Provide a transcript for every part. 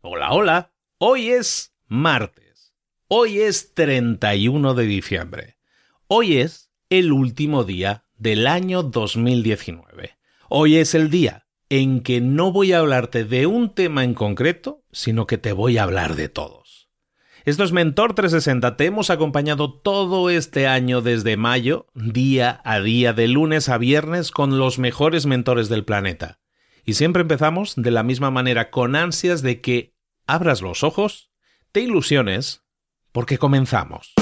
Hola, hola. Hoy es martes. Hoy es 31 de diciembre. Hoy es el último día del año 2019. Hoy es el día en que no voy a hablarte de un tema en concreto, sino que te voy a hablar de todos. Esto es Mentor 360. Te hemos acompañado todo este año desde mayo, día a día, de lunes a viernes, con los mejores mentores del planeta. Y siempre empezamos de la misma manera, con ansias de que abras los ojos, te ilusiones, porque comenzamos.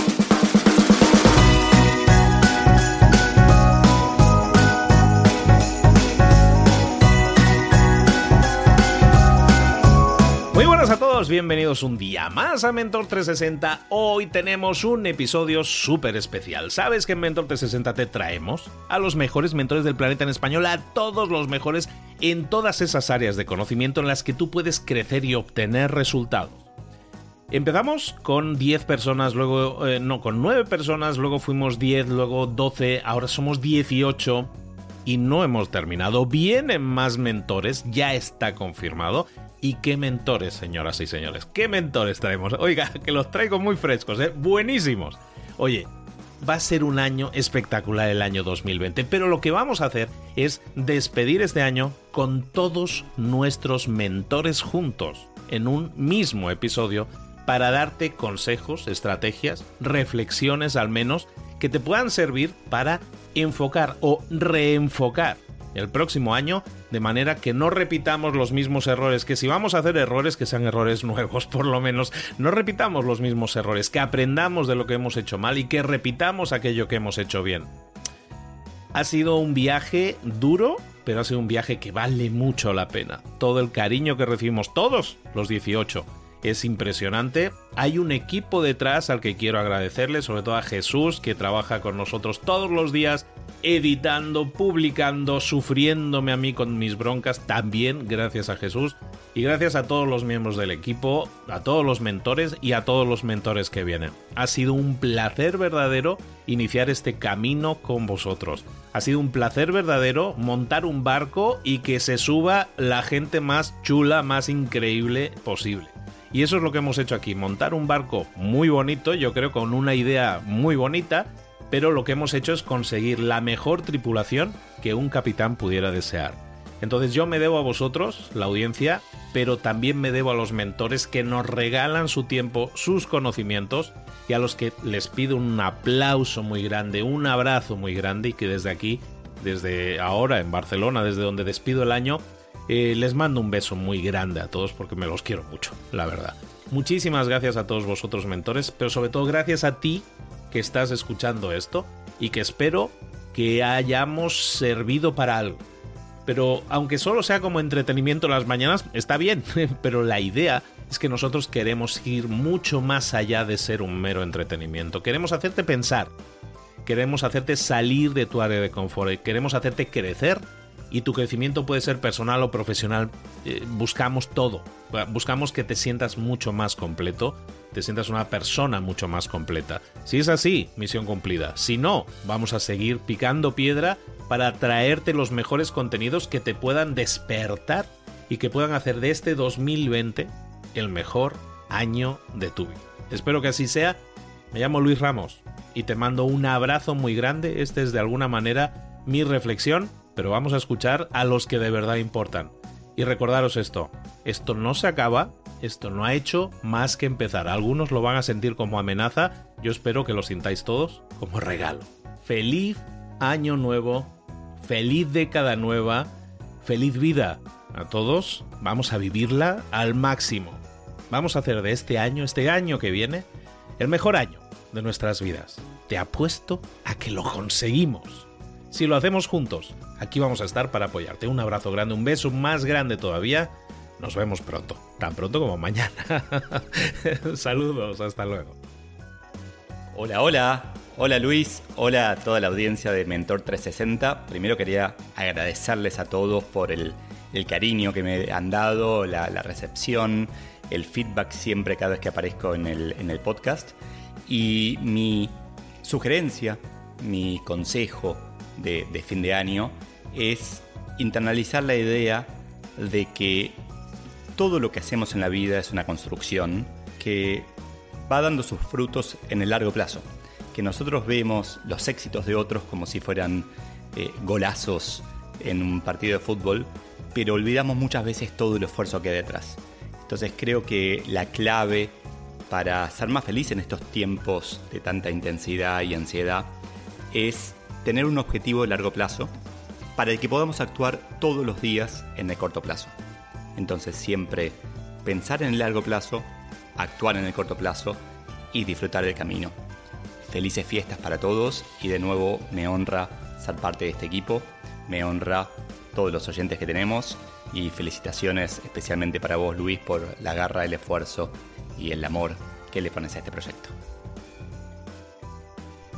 Muy buenas a todos, bienvenidos un día más a Mentor 360. Hoy tenemos un episodio súper especial. ¿Sabes que en Mentor 360 te traemos a los mejores mentores del planeta en español, a todos los mejores en todas esas áreas de conocimiento en las que tú puedes crecer y obtener resultados? Empezamos con 10 personas, luego, eh, no, con 9 personas, luego fuimos 10, luego 12, ahora somos 18 y no hemos terminado. Vienen más mentores, ya está confirmado. ¿Y qué mentores, señoras y señores? ¿Qué mentores traemos? Oiga, que los traigo muy frescos, ¿eh? Buenísimos. Oye, va a ser un año espectacular el año 2020, pero lo que vamos a hacer es despedir este año con todos nuestros mentores juntos en un mismo episodio para darte consejos, estrategias, reflexiones al menos que te puedan servir para enfocar o reenfocar el próximo año de manera que no repitamos los mismos errores, que si vamos a hacer errores, que sean errores nuevos por lo menos, no repitamos los mismos errores, que aprendamos de lo que hemos hecho mal y que repitamos aquello que hemos hecho bien. Ha sido un viaje duro, pero ha sido un viaje que vale mucho la pena. Todo el cariño que recibimos todos los 18 es impresionante. Hay un equipo detrás al que quiero agradecerle, sobre todo a Jesús, que trabaja con nosotros todos los días, editando, publicando, sufriéndome a mí con mis broncas, también gracias a Jesús. Y gracias a todos los miembros del equipo, a todos los mentores y a todos los mentores que vienen. Ha sido un placer verdadero iniciar este camino con vosotros. Ha sido un placer verdadero montar un barco y que se suba la gente más chula, más increíble posible. Y eso es lo que hemos hecho aquí, montar un barco muy bonito, yo creo con una idea muy bonita, pero lo que hemos hecho es conseguir la mejor tripulación que un capitán pudiera desear. Entonces yo me debo a vosotros, la audiencia, pero también me debo a los mentores que nos regalan su tiempo, sus conocimientos y a los que les pido un aplauso muy grande, un abrazo muy grande y que desde aquí, desde ahora en Barcelona, desde donde despido el año, eh, les mando un beso muy grande a todos porque me los quiero mucho, la verdad. Muchísimas gracias a todos vosotros mentores, pero sobre todo gracias a ti que estás escuchando esto y que espero que hayamos servido para algo. Pero aunque solo sea como entretenimiento las mañanas, está bien, pero la idea es que nosotros queremos ir mucho más allá de ser un mero entretenimiento. Queremos hacerte pensar, queremos hacerte salir de tu área de confort, queremos hacerte crecer y tu crecimiento puede ser personal o profesional. Eh, buscamos todo. Buscamos que te sientas mucho más completo, te sientas una persona mucho más completa. Si es así, misión cumplida. Si no, vamos a seguir picando piedra para traerte los mejores contenidos que te puedan despertar y que puedan hacer de este 2020 el mejor año de tu vida. Espero que así sea. Me llamo Luis Ramos y te mando un abrazo muy grande. Este es de alguna manera mi reflexión pero vamos a escuchar a los que de verdad importan. Y recordaros esto, esto no se acaba, esto no ha hecho más que empezar. Algunos lo van a sentir como amenaza, yo espero que lo sintáis todos como regalo. Feliz año nuevo, feliz década nueva, feliz vida. A todos vamos a vivirla al máximo. Vamos a hacer de este año, este año que viene, el mejor año de nuestras vidas. Te apuesto a que lo conseguimos. Si lo hacemos juntos, aquí vamos a estar para apoyarte. Un abrazo grande, un beso más grande todavía. Nos vemos pronto, tan pronto como mañana. Saludos, hasta luego. Hola, hola. Hola Luis, hola a toda la audiencia de Mentor 360. Primero quería agradecerles a todos por el, cariño que me han dado, la, recepción, el feedback siempre cada vez que aparezco en el, en el podcast. Y mi sugerencia, mi consejo, de, fin de año es internalizar la idea de que todo lo que hacemos en la vida es una construcción que va dando sus frutos en el largo plazo. Que nosotros vemos los éxitos de otros como si fueran eh, golazos en un partido de fútbol, pero olvidamos muchas veces todo el esfuerzo que hay detrás. Entonces creo que la clave para ser más feliz en estos tiempos de tanta intensidad y ansiedad es tener un objetivo de largo plazo para el que podamos actuar todos los días en el corto plazo. Entonces siempre pensar en el largo plazo, actuar en el corto plazo y disfrutar del camino. Felices fiestas para todos y de nuevo me honra ser parte de este equipo, me honra todos los oyentes que tenemos y felicitaciones especialmente para vos Luis por la garra, el esfuerzo y el amor que le pones a este proyecto.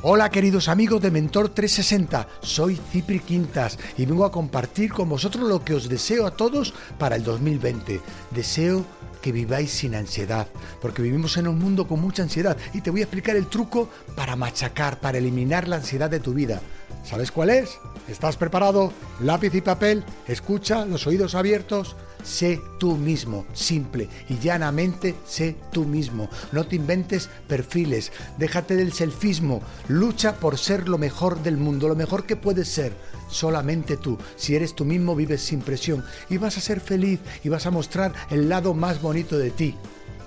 Hola queridos amigos de Mentor 360, soy Cipri Quintas y vengo a compartir con vosotros lo que os deseo a todos para el 2020. Deseo que viváis sin ansiedad, porque vivimos en un mundo con mucha ansiedad y te voy a explicar el truco para machacar, para eliminar la ansiedad de tu vida. ¿Sabes cuál es? ¿Estás preparado? Lápiz y papel, escucha, los oídos abiertos. Sé tú mismo, simple y llanamente sé tú mismo. No te inventes perfiles, déjate del selfismo, lucha por ser lo mejor del mundo, lo mejor que puedes ser. Solamente tú, si eres tú mismo, vives sin presión y vas a ser feliz y vas a mostrar el lado más bonito de ti,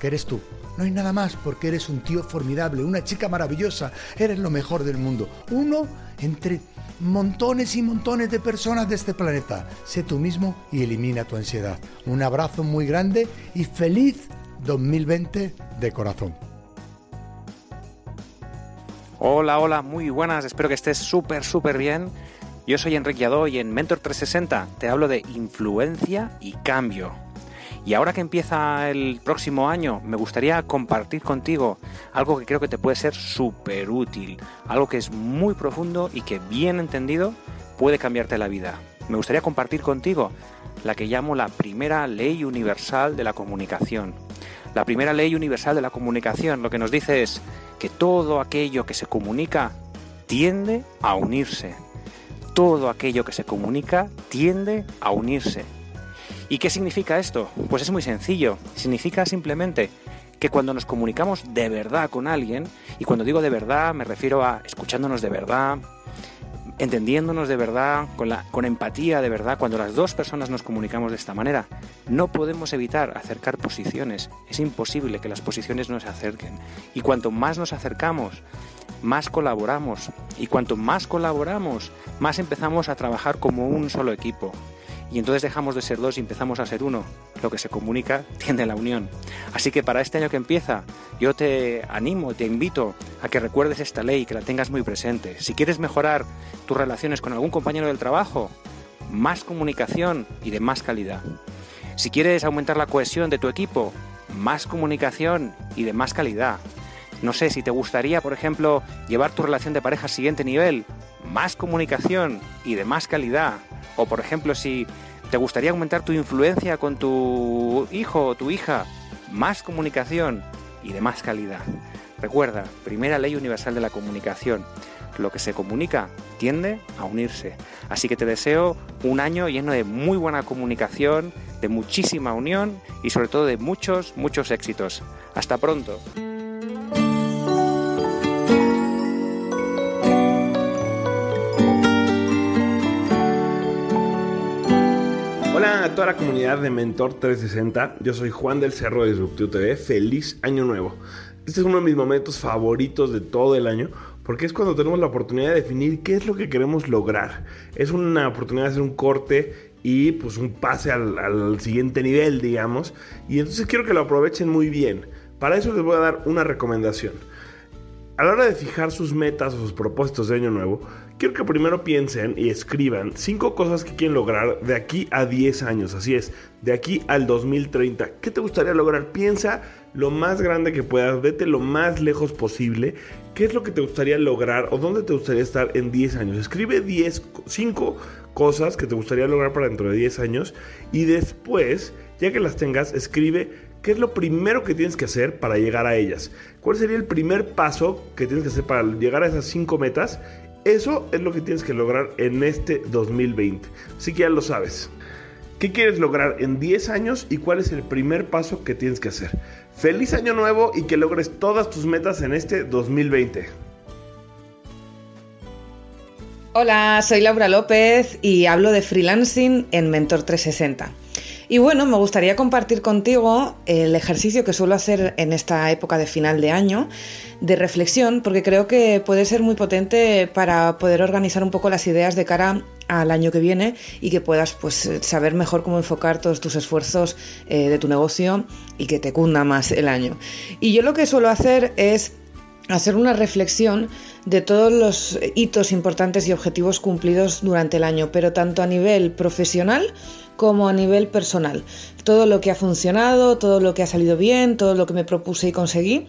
que eres tú. No hay nada más porque eres un tío formidable, una chica maravillosa, eres lo mejor del mundo. Uno entre montones y montones de personas de este planeta. Sé tú mismo y elimina tu ansiedad. Un abrazo muy grande y feliz 2020 de corazón. Hola, hola, muy buenas, espero que estés súper, súper bien. Yo soy Enrique Adó y en Mentor 360 te hablo de influencia y cambio. Y ahora que empieza el próximo año, me gustaría compartir contigo algo que creo que te puede ser súper útil, algo que es muy profundo y que bien entendido puede cambiarte la vida. Me gustaría compartir contigo la que llamo la primera ley universal de la comunicación. La primera ley universal de la comunicación lo que nos dice es que todo aquello que se comunica tiende a unirse. Todo aquello que se comunica tiende a unirse. ¿Y qué significa esto? Pues es muy sencillo. Significa simplemente que cuando nos comunicamos de verdad con alguien, y cuando digo de verdad me refiero a escuchándonos de verdad, entendiéndonos de verdad, con, la, empatía de verdad, cuando las dos personas nos comunicamos de esta manera, no podemos evitar acercar posiciones. Es imposible que las posiciones no se acerquen. Y cuanto más nos acercamos, más colaboramos. Y cuanto más colaboramos, más empezamos a trabajar como un solo equipo y entonces dejamos de ser dos y empezamos a ser uno. Lo que se comunica tiende a la unión. Así que para este año que empieza, yo te animo, te invito a que recuerdes esta ley, que la tengas muy presente. Si quieres mejorar tus relaciones con algún compañero del trabajo, más comunicación y de más calidad. Si quieres aumentar la cohesión de tu equipo, más comunicación y de más calidad. No sé si te gustaría, por ejemplo, llevar tu relación de pareja al siguiente nivel, más comunicación y de más calidad. O por ejemplo, si te gustaría aumentar tu influencia con tu hijo o tu hija, más comunicación y de más calidad. Recuerda, primera ley universal de la comunicación. Lo que se comunica tiende a unirse. Así que te deseo un año lleno de muy buena comunicación, de muchísima unión y sobre todo de muchos, muchos éxitos. Hasta pronto. A toda la comunidad de Mentor 360. Yo soy Juan del Cerro de Disruptivo TV. Feliz año nuevo. Este es uno de mis momentos favoritos de todo el año porque es cuando tenemos la oportunidad de definir qué es lo que queremos lograr. Es una oportunidad de hacer un corte y pues un pase al siguiente nivel, digamos. Y entonces quiero que lo aprovechen muy bien. Para eso les voy a dar una recomendación. A la hora de fijar sus metas o sus propósitos de año nuevo, quiero que primero piensen y escriban cinco cosas que quieren lograr de aquí a 10 años. Así es, de aquí al 2030. ¿Qué te gustaría lograr? Piensa lo más grande que puedas, vete lo más lejos posible. ¿Qué es lo que te gustaría lograr o dónde te gustaría estar en 10 años? Escribe 10, 5 cosas que te gustaría lograr para dentro de 10 años y después, ya que las tengas, escribe ¿Qué es lo primero que tienes que hacer para llegar a ellas? ¿Cuál sería el primer paso que tienes que hacer para llegar a esas cinco metas? Eso es lo que tienes que lograr en este 2020. Así que ya lo sabes. ¿Qué quieres lograr en 10 años y cuál es el primer paso que tienes que hacer? Feliz año nuevo y que logres todas tus metas en este 2020. Hola, soy Laura López y hablo de freelancing en Mentor 360. Y bueno, me gustaría compartir contigo el ejercicio que suelo hacer en esta época de final de año de reflexión, porque creo que puede ser muy potente para poder organizar un poco las ideas de cara al año que viene y que puedas pues saber mejor cómo enfocar todos tus esfuerzos eh, de tu negocio y que te cunda más el año. Y yo lo que suelo hacer es hacer una reflexión de todos los hitos importantes y objetivos cumplidos durante el año, pero tanto a nivel profesional como a nivel personal. Todo lo que ha funcionado, todo lo que ha salido bien, todo lo que me propuse y conseguí,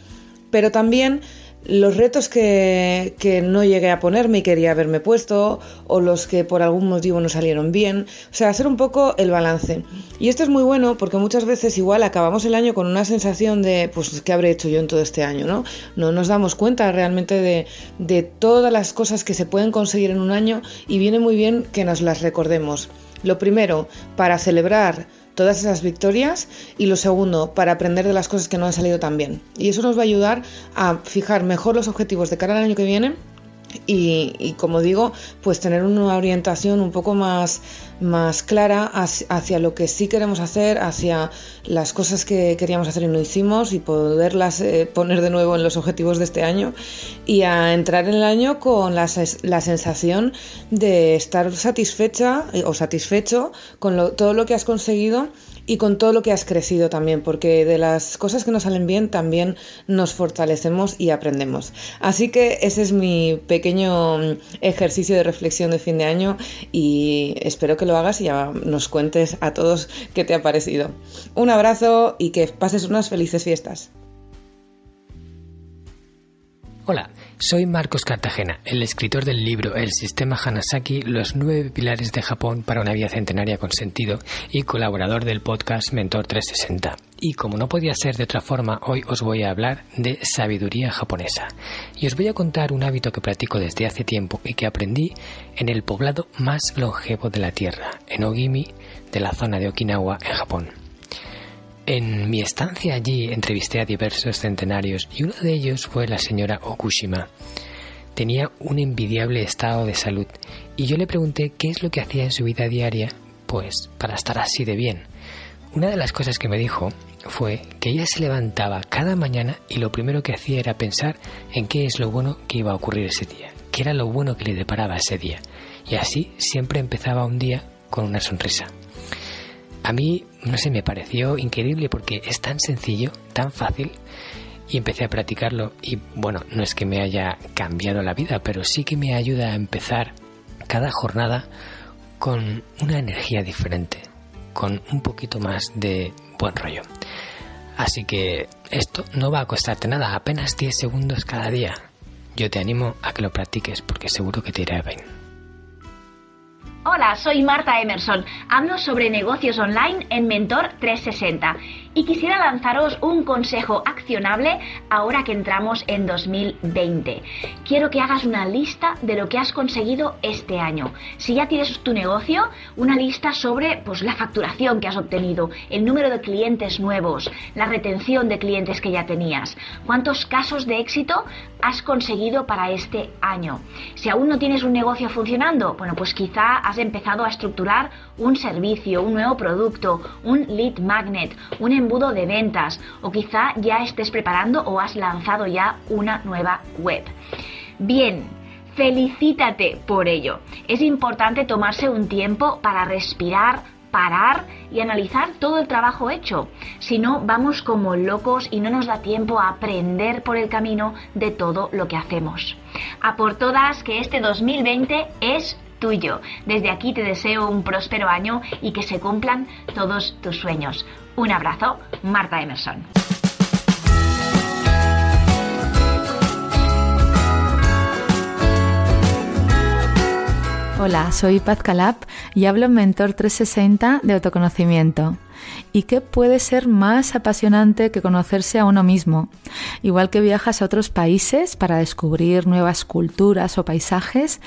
pero también los retos que, no llegué a ponerme y quería haberme puesto, o los que por algún motivo no salieron bien. O sea, hacer un poco el balance. Y esto es muy bueno porque muchas veces igual acabamos el año con una sensación de, pues, ¿qué habré hecho yo en todo este año? No, no nos damos cuenta realmente de, de todas las cosas que se pueden conseguir en un año y viene muy bien que nos las recordemos. Lo primero, para celebrar todas esas victorias y lo segundo, para aprender de las cosas que no han salido tan bien. Y eso nos va a ayudar a fijar mejor los objetivos de cara al año que viene y, como digo, pues tener una orientación un poco más, más clara hacia, lo que sí queremos hacer, hacia las cosas que queríamos hacer y no hicimos y poderlas eh, poner de nuevo en los objetivos de este año y a entrar en el año con la, la sensación de estar satisfecha eh, o satisfecho con todo lo que has conseguido y con todo lo que has crecido también, porque de las cosas que nos salen bien también nos fortalecemos y aprendemos. Así que ese es mi pequeño mm, ejercicio de reflexión de fin de año y espero que lo hagas y ya nos cuentes a todos qué te ha parecido. Un abrazo y que pases unas felices fiestas. Hola, soy Marcos Cartagena, el escritor del libro El sistema Hanasaki, los nueve pilares de Japón para una vida centenaria con sentido y colaborador del podcast Mentor 360. Y como no podía ser de otra forma, hoy os voy a hablar de sabiduría japonesa. Y os voy a contar un hábito que practico desde hace tiempo y que aprendí en el poblado más longevo de la Tierra, en Ogimi, de la zona de Okinawa, en Japón. En mi estancia allí entrevisté a diversos centenarios y uno de ellos fue la señora Okushima. Tenía un envidiable estado de salud y yo le pregunté qué es lo que hacía en su vida diaria, pues para estar así de bien. Una de las cosas que me dijo fue que ella se levantaba cada mañana y lo primero que hacía era pensar en qué es lo bueno que iba a ocurrir ese día, qué era lo bueno que le deparaba ese día. Y así siempre empezaba un día con una sonrisa. A mí, no sé, me pareció increíble porque es tan sencillo, tan fácil, y empecé a practicarlo y bueno, no es que me haya cambiado la vida, pero sí que me ayuda a empezar cada jornada con una energía diferente, con un poquito más de buen rollo. Así que esto no va a costarte nada, apenas 10 segundos cada día. Yo te animo a que lo practiques porque seguro que te irá bien. Hola, soy Marta Emerson. Hablo sobre negocios online en Mentor 360 y quisiera lanzaros un consejo accionable ahora que entramos en 2020. Quiero que hagas una lista de lo que has conseguido este año. Si ya tienes tu negocio, una lista sobre pues, la facturación que has obtenido, el número de clientes nuevos, la retención de clientes que ya tenías, cuántos casos de éxito has conseguido para este año. Si aún no tienes un negocio funcionando, bueno, pues quizá has empezado a estructurar un servicio, un nuevo producto, un lead magnet, un embudo de ventas o quizá ya estés preparando o has lanzado ya una nueva web. Bien, felicítate por ello. Es importante tomarse un tiempo para respirar, parar y analizar todo el trabajo hecho. Si no, vamos como locos y no nos da tiempo a aprender por el camino de todo lo que hacemos. A por todas que este 2020 es tuyo. Desde aquí te deseo un próspero año y que se cumplan todos tus sueños. Un abrazo, Marta Emerson. Hola, soy Paz Calab y hablo en Mentor 360 de autoconocimiento. ¿Y qué puede ser más apasionante que conocerse a uno mismo? Igual que viajas a otros países para descubrir nuevas culturas o paisajes,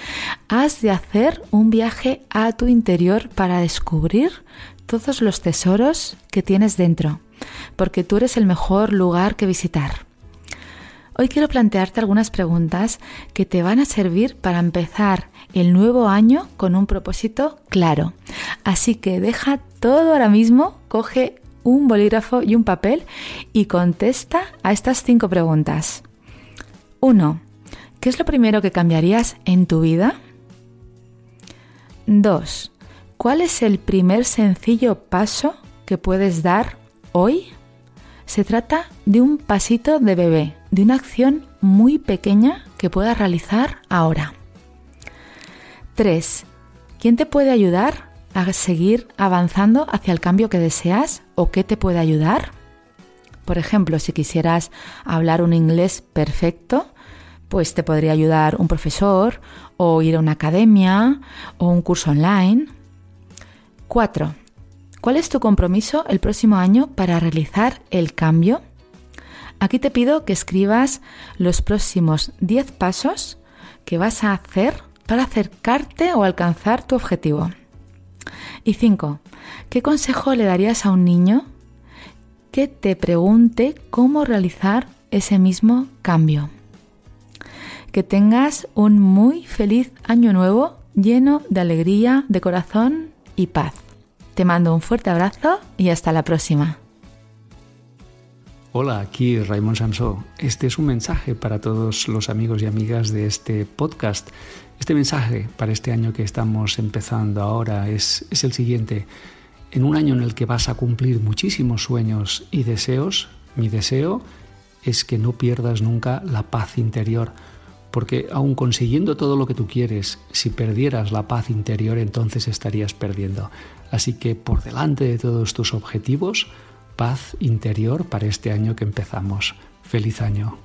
has de hacer un viaje a tu interior para descubrir todos los tesoros que tienes dentro, porque tú eres el mejor lugar que visitar. Hoy quiero plantearte algunas preguntas que te van a servir para empezar el nuevo año con un propósito claro. Así que deja todo ahora mismo, coge un bolígrafo y un papel y contesta a estas cinco preguntas. 1. ¿Qué es lo primero que cambiarías en tu vida? 2. ¿Cuál es el primer sencillo paso que puedes dar hoy? Se trata de un pasito de bebé, de una acción muy pequeña que puedas realizar ahora. 3. ¿Quién te puede ayudar a seguir avanzando hacia el cambio que deseas o qué te puede ayudar? Por ejemplo, si quisieras hablar un inglés perfecto, pues te podría ayudar un profesor o ir a una academia o un curso online. 4. ¿Cuál es tu compromiso el próximo año para realizar el cambio? Aquí te pido que escribas los próximos 10 pasos que vas a hacer para acercarte o alcanzar tu objetivo. Y 5. ¿Qué consejo le darías a un niño que te pregunte cómo realizar ese mismo cambio? Que tengas un muy feliz año nuevo lleno de alegría, de corazón y paz. Te mando un fuerte abrazo y hasta la próxima. Hola, aquí Raymond Sansó. Este es un mensaje para todos los amigos y amigas de este podcast. Este mensaje para este año que estamos empezando ahora es, es el siguiente. En un año en el que vas a cumplir muchísimos sueños y deseos, mi deseo es que no pierdas nunca la paz interior porque aun consiguiendo todo lo que tú quieres, si perdieras la paz interior, entonces estarías perdiendo. Así que por delante de todos tus objetivos, paz interior para este año que empezamos. Feliz año.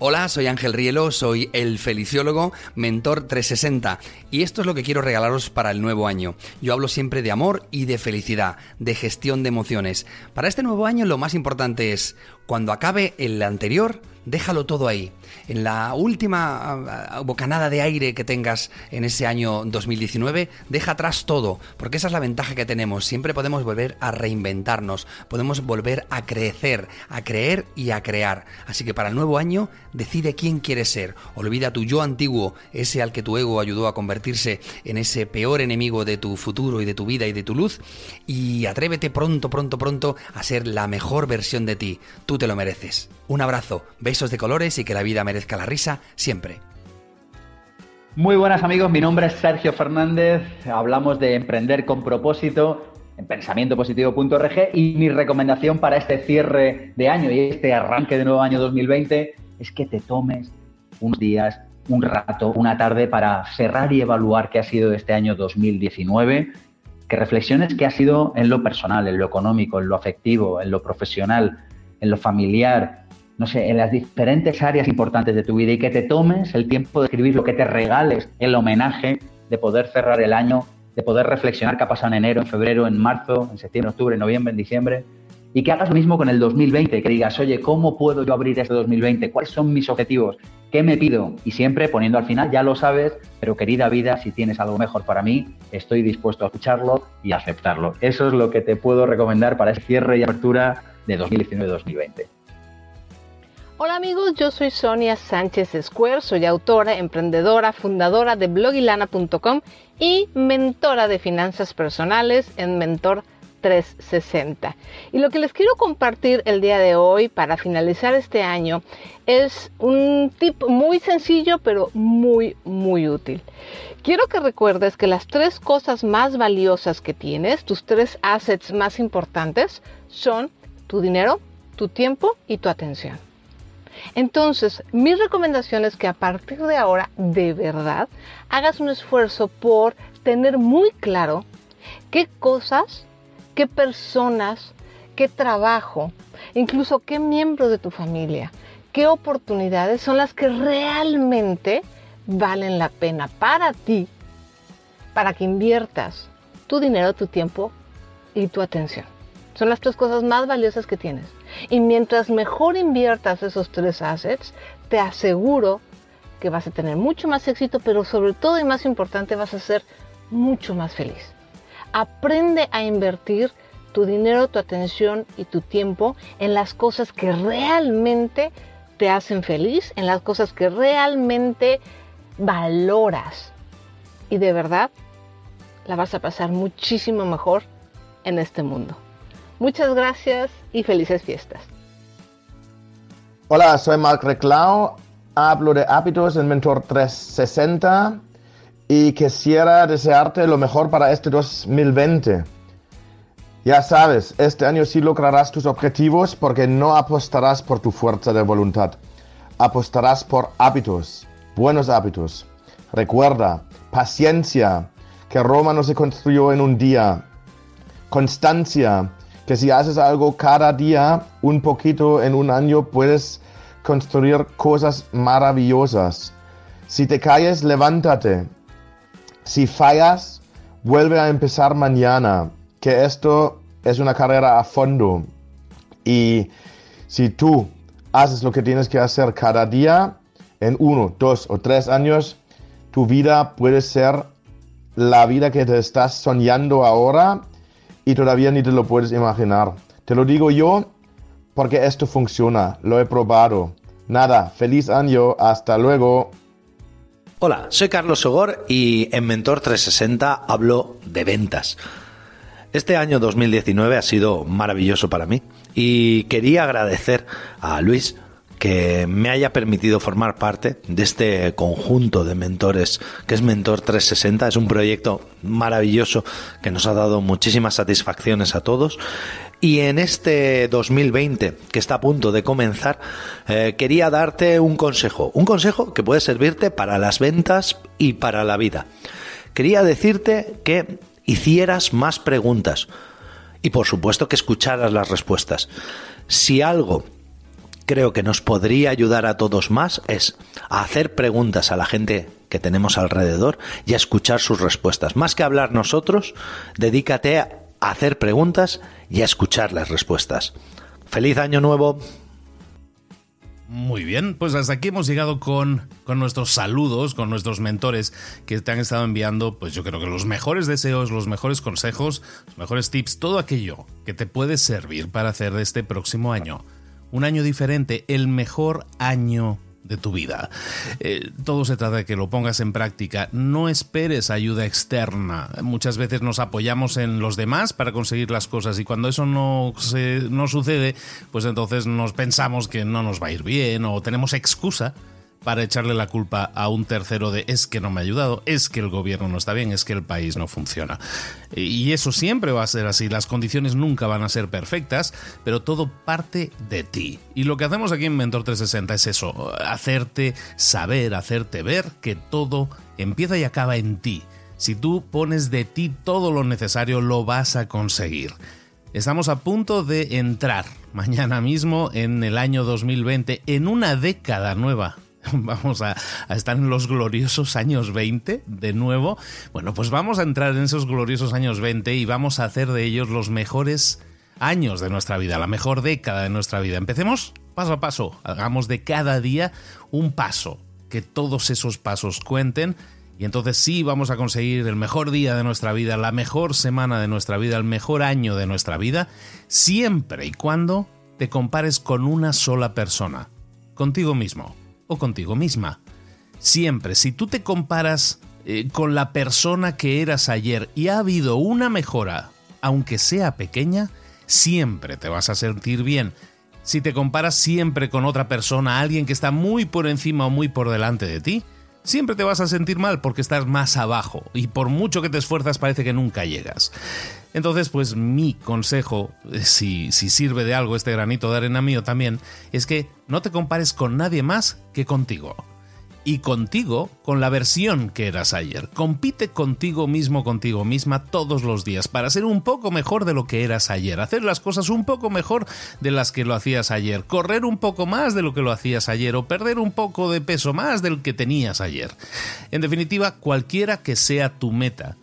Hola, soy Ángel Rielo, soy el feliciólogo, mentor 360 y esto es lo que quiero regalaros para el nuevo año. Yo hablo siempre de amor y de felicidad, de gestión de emociones. Para este nuevo año lo más importante es, cuando acabe el anterior, déjalo todo ahí. En la última ah, ah, bocanada de aire que tengas en ese año 2019, deja atrás todo, porque esa es la ventaja que tenemos. Siempre podemos volver a reinventarnos, podemos volver a crecer, a creer y a crear. Así que para el nuevo año, decide quién quieres ser. Olvida tu yo antiguo, ese al que tu ego ayudó a convertirse en ese peor enemigo de tu futuro y de tu vida y de tu luz, y atrévete pronto, pronto, pronto a ser la mejor versión de ti. Te lo mereces. Un abrazo, besos de colores y que la vida merezca la risa siempre. Muy buenas amigos, mi nombre es Sergio Fernández, hablamos de emprender con propósito en pensamientopositivo.org y mi recomendación para este cierre de año y este arranque de nuevo año 2020 es que te tomes unos días, un rato, una tarde para cerrar y evaluar qué ha sido este año 2019, que reflexiones qué ha sido en lo personal, en lo económico, en lo afectivo, en lo profesional, en lo familiar, no sé, en las diferentes áreas importantes de tu vida y que te tomes el tiempo de escribir lo que te regales el homenaje de poder cerrar el año, de poder reflexionar qué ha pasado en enero, en febrero, en marzo, en septiembre, octubre, noviembre, en diciembre y que hagas lo mismo con el 2020, que digas, oye, ¿cómo puedo yo abrir este 2020? ¿Cuáles son mis objetivos? ¿Qué me pido? Y siempre poniendo al final, ya lo sabes, pero querida vida, si tienes algo mejor para mí, estoy dispuesto a escucharlo y aceptarlo. Eso es lo que te puedo recomendar para ese cierre y apertura de 2019-2020. Hola amigos, yo soy Sonia Sánchez Square, soy autora, emprendedora, fundadora de blogilana.com y mentora de finanzas personales en Mentor 360. Y lo que les quiero compartir el día de hoy para finalizar este año es un tip muy sencillo pero muy muy útil. Quiero que recuerdes que las tres cosas más valiosas que tienes, tus tres assets más importantes, son tu dinero, tu tiempo y tu atención. Entonces, mi recomendación es que a partir de ahora, de verdad, hagas un esfuerzo por tener muy claro qué cosas, qué personas, qué trabajo, incluso qué miembro de tu familia, qué oportunidades son las que realmente valen la pena para ti, para que inviertas tu dinero, tu tiempo y tu atención. Son las tres cosas más valiosas que tienes. Y mientras mejor inviertas esos tres assets, te aseguro que vas a tener mucho más éxito, pero sobre todo y más importante, vas a ser mucho más feliz. Aprende a invertir tu dinero, tu atención y tu tiempo en las cosas que realmente te hacen feliz, en las cosas que realmente valoras. Y de verdad la vas a pasar muchísimo mejor en este mundo. Muchas gracias y felices fiestas. Hola, soy Mark Reclau, hablo de hábitos en Mentor 360 y quisiera desearte lo mejor para este 2020. Ya sabes, este año sí lograrás tus objetivos porque no apostarás por tu fuerza de voluntad. Apostarás por hábitos, buenos hábitos. Recuerda, paciencia, que Roma no se construyó en un día. Constancia, que si haces algo cada día, un poquito en un año, puedes construir cosas maravillosas. Si te caes, levántate. Si fallas, vuelve a empezar mañana, que esto es una carrera a fondo. Y si tú haces lo que tienes que hacer cada día, en uno, dos o tres años, tu vida puede ser la vida que te estás soñando ahora y todavía ni te lo puedes imaginar. Te lo digo yo porque esto funciona, lo he probado. Nada, feliz año, hasta luego. Hola, soy Carlos Sogor y en Mentor 360 hablo de ventas. Este año 2019 ha sido maravilloso para mí y quería agradecer a Luis que me haya permitido formar parte de este conjunto de mentores que es Mentor 360. Es un proyecto maravilloso que nos ha dado muchísimas satisfacciones a todos. Y en este 2020 que está a punto de comenzar, eh, quería darte un consejo. Un consejo que puede servirte para las ventas y para la vida. Quería decirte que hicieras más preguntas y por supuesto que escucharas las respuestas. Si algo creo que nos podría ayudar a todos más es a hacer preguntas a la gente que tenemos alrededor y a escuchar sus respuestas. Más que hablar nosotros, dedícate a hacer preguntas y a escuchar las respuestas. ¡Feliz año nuevo! Muy bien, pues hasta aquí hemos llegado con, con, nuestros saludos, con nuestros mentores que te han estado enviando, pues yo creo que los mejores deseos, los mejores consejos, los mejores tips, todo aquello que te puede servir para hacer de este próximo año un año diferente, el mejor año de tu vida. Eh, todo se trata de que lo pongas en práctica. No esperes ayuda externa. Muchas veces nos apoyamos en los demás para conseguir las cosas y cuando eso no, no sucede, pues entonces nos pensamos que no nos va a ir bien o tenemos excusa para echarle la culpa a un tercero de es que no me ha ayudado, es que el gobierno no está bien, es que el país no funciona. Y eso siempre va a ser así, las condiciones nunca van a ser perfectas, pero todo parte de ti. Y lo que hacemos aquí en Mentor 360 es eso, hacerte saber, hacerte ver que todo empieza y acaba en ti. Si tú pones de ti todo lo necesario, lo vas a conseguir. Estamos a punto de entrar mañana mismo en el año 2020, en una década nueva vamos a, estar en los gloriosos años 20 de nuevo. Bueno, pues vamos a entrar en esos gloriosos años 20 y vamos a hacer de ellos los mejores años de nuestra vida, la mejor década de nuestra vida. Empecemos paso a paso, hagamos de cada día un paso, que todos esos pasos cuenten y entonces sí vamos a conseguir el mejor día de nuestra vida, la mejor semana de nuestra vida, el mejor año de nuestra vida, siempre y cuando te compares con una sola persona, contigo mismo o contigo misma. Siempre, si tú te comparas eh, con la persona que eras ayer y ha habido una mejora, aunque sea pequeña, siempre te vas a sentir bien. Si te comparas siempre con otra persona, alguien que está muy por encima o muy por delante de ti, siempre te vas a sentir mal porque estás más abajo y por mucho que te esfuerzas parece que nunca llegas. Entonces, pues mi consejo, eh, si, si sirve de algo este granito de arena mío también, es que no te compares con nadie más que contigo. Y contigo con la versión que eras ayer. Compite contigo mismo, contigo misma todos los días para ser un poco mejor de lo que eras ayer. Hacer las cosas un poco mejor de las que lo hacías ayer. Correr un poco más de lo que lo hacías ayer. O perder un poco de peso más del que tenías ayer. En definitiva, cualquiera que sea tu meta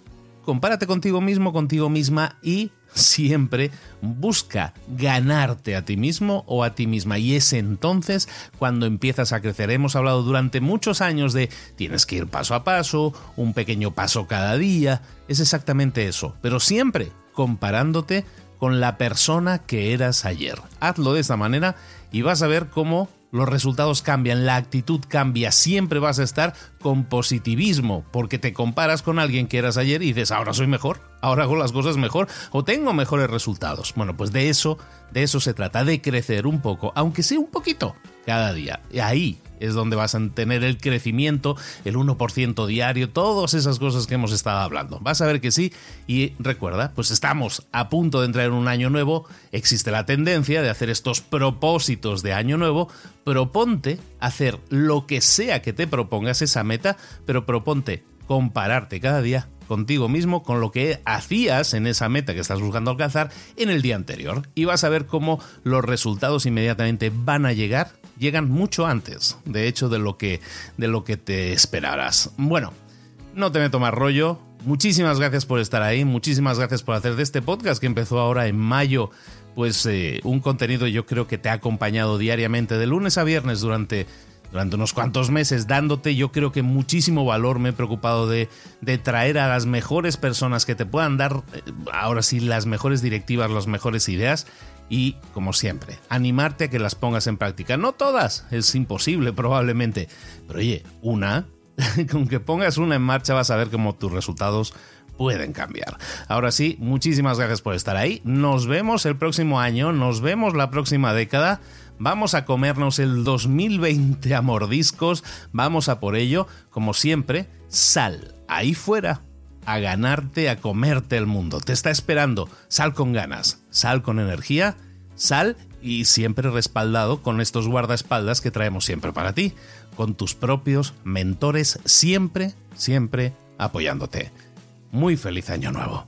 compárate contigo mismo, contigo misma y siempre busca ganarte a ti mismo o a ti misma y es entonces cuando empiezas a crecer. Hemos hablado durante muchos años de tienes que ir paso a paso, un pequeño paso cada día, es exactamente eso, pero siempre comparándote con la persona que eras ayer. Hazlo de esta manera y vas a ver cómo los resultados cambian, la actitud cambia, siempre vas a estar con positivismo, porque te comparas con alguien que eras ayer y dices, ahora soy mejor, ahora hago las cosas mejor o tengo mejores resultados. Bueno, pues de eso, de eso se trata, de crecer un poco, aunque sea un poquito cada día. Y ahí es donde vas a tener el crecimiento, el 1% diario, todas esas cosas que hemos estado hablando. Vas a ver que sí y recuerda, pues estamos a punto de entrar en un año nuevo, existe la tendencia de hacer estos propósitos de año nuevo, proponte hacer lo que sea que te propongas esa meta, pero proponte compararte cada día contigo mismo con lo que hacías en esa meta que estás buscando alcanzar en el día anterior y vas a ver cómo los resultados inmediatamente van a llegar llegan mucho antes, de hecho, de lo que, de lo que te esperarás. Bueno, no te meto más rollo. Muchísimas gracias por estar ahí, muchísimas gracias por hacer de este podcast que empezó ahora en mayo, pues eh, un contenido yo creo que te ha acompañado diariamente de lunes a viernes durante durante unos cuantos meses dándote yo creo que muchísimo valor. Me he preocupado de, de, traer a las mejores personas que te puedan dar, eh, ahora sí, las mejores directivas, las mejores ideas y, como siempre, animarte a que las pongas en práctica. No todas, es imposible probablemente, pero oye, una, con que pongas una en marcha vas a ver cómo tus resultados pueden cambiar. Ahora sí, muchísimas gracias por estar ahí. Nos vemos el próximo año, nos vemos la próxima década. Vamos a comernos el 2020 a mordiscos, vamos a por ello, como siempre, sal ahí fuera a ganarte, a comerte el mundo. Te está esperando. Sal con ganas, sal con energía, sal y siempre respaldado con estos guardaespaldas que traemos siempre para ti, con tus propios mentores, siempre, siempre apoyándote. Muy feliz año nuevo.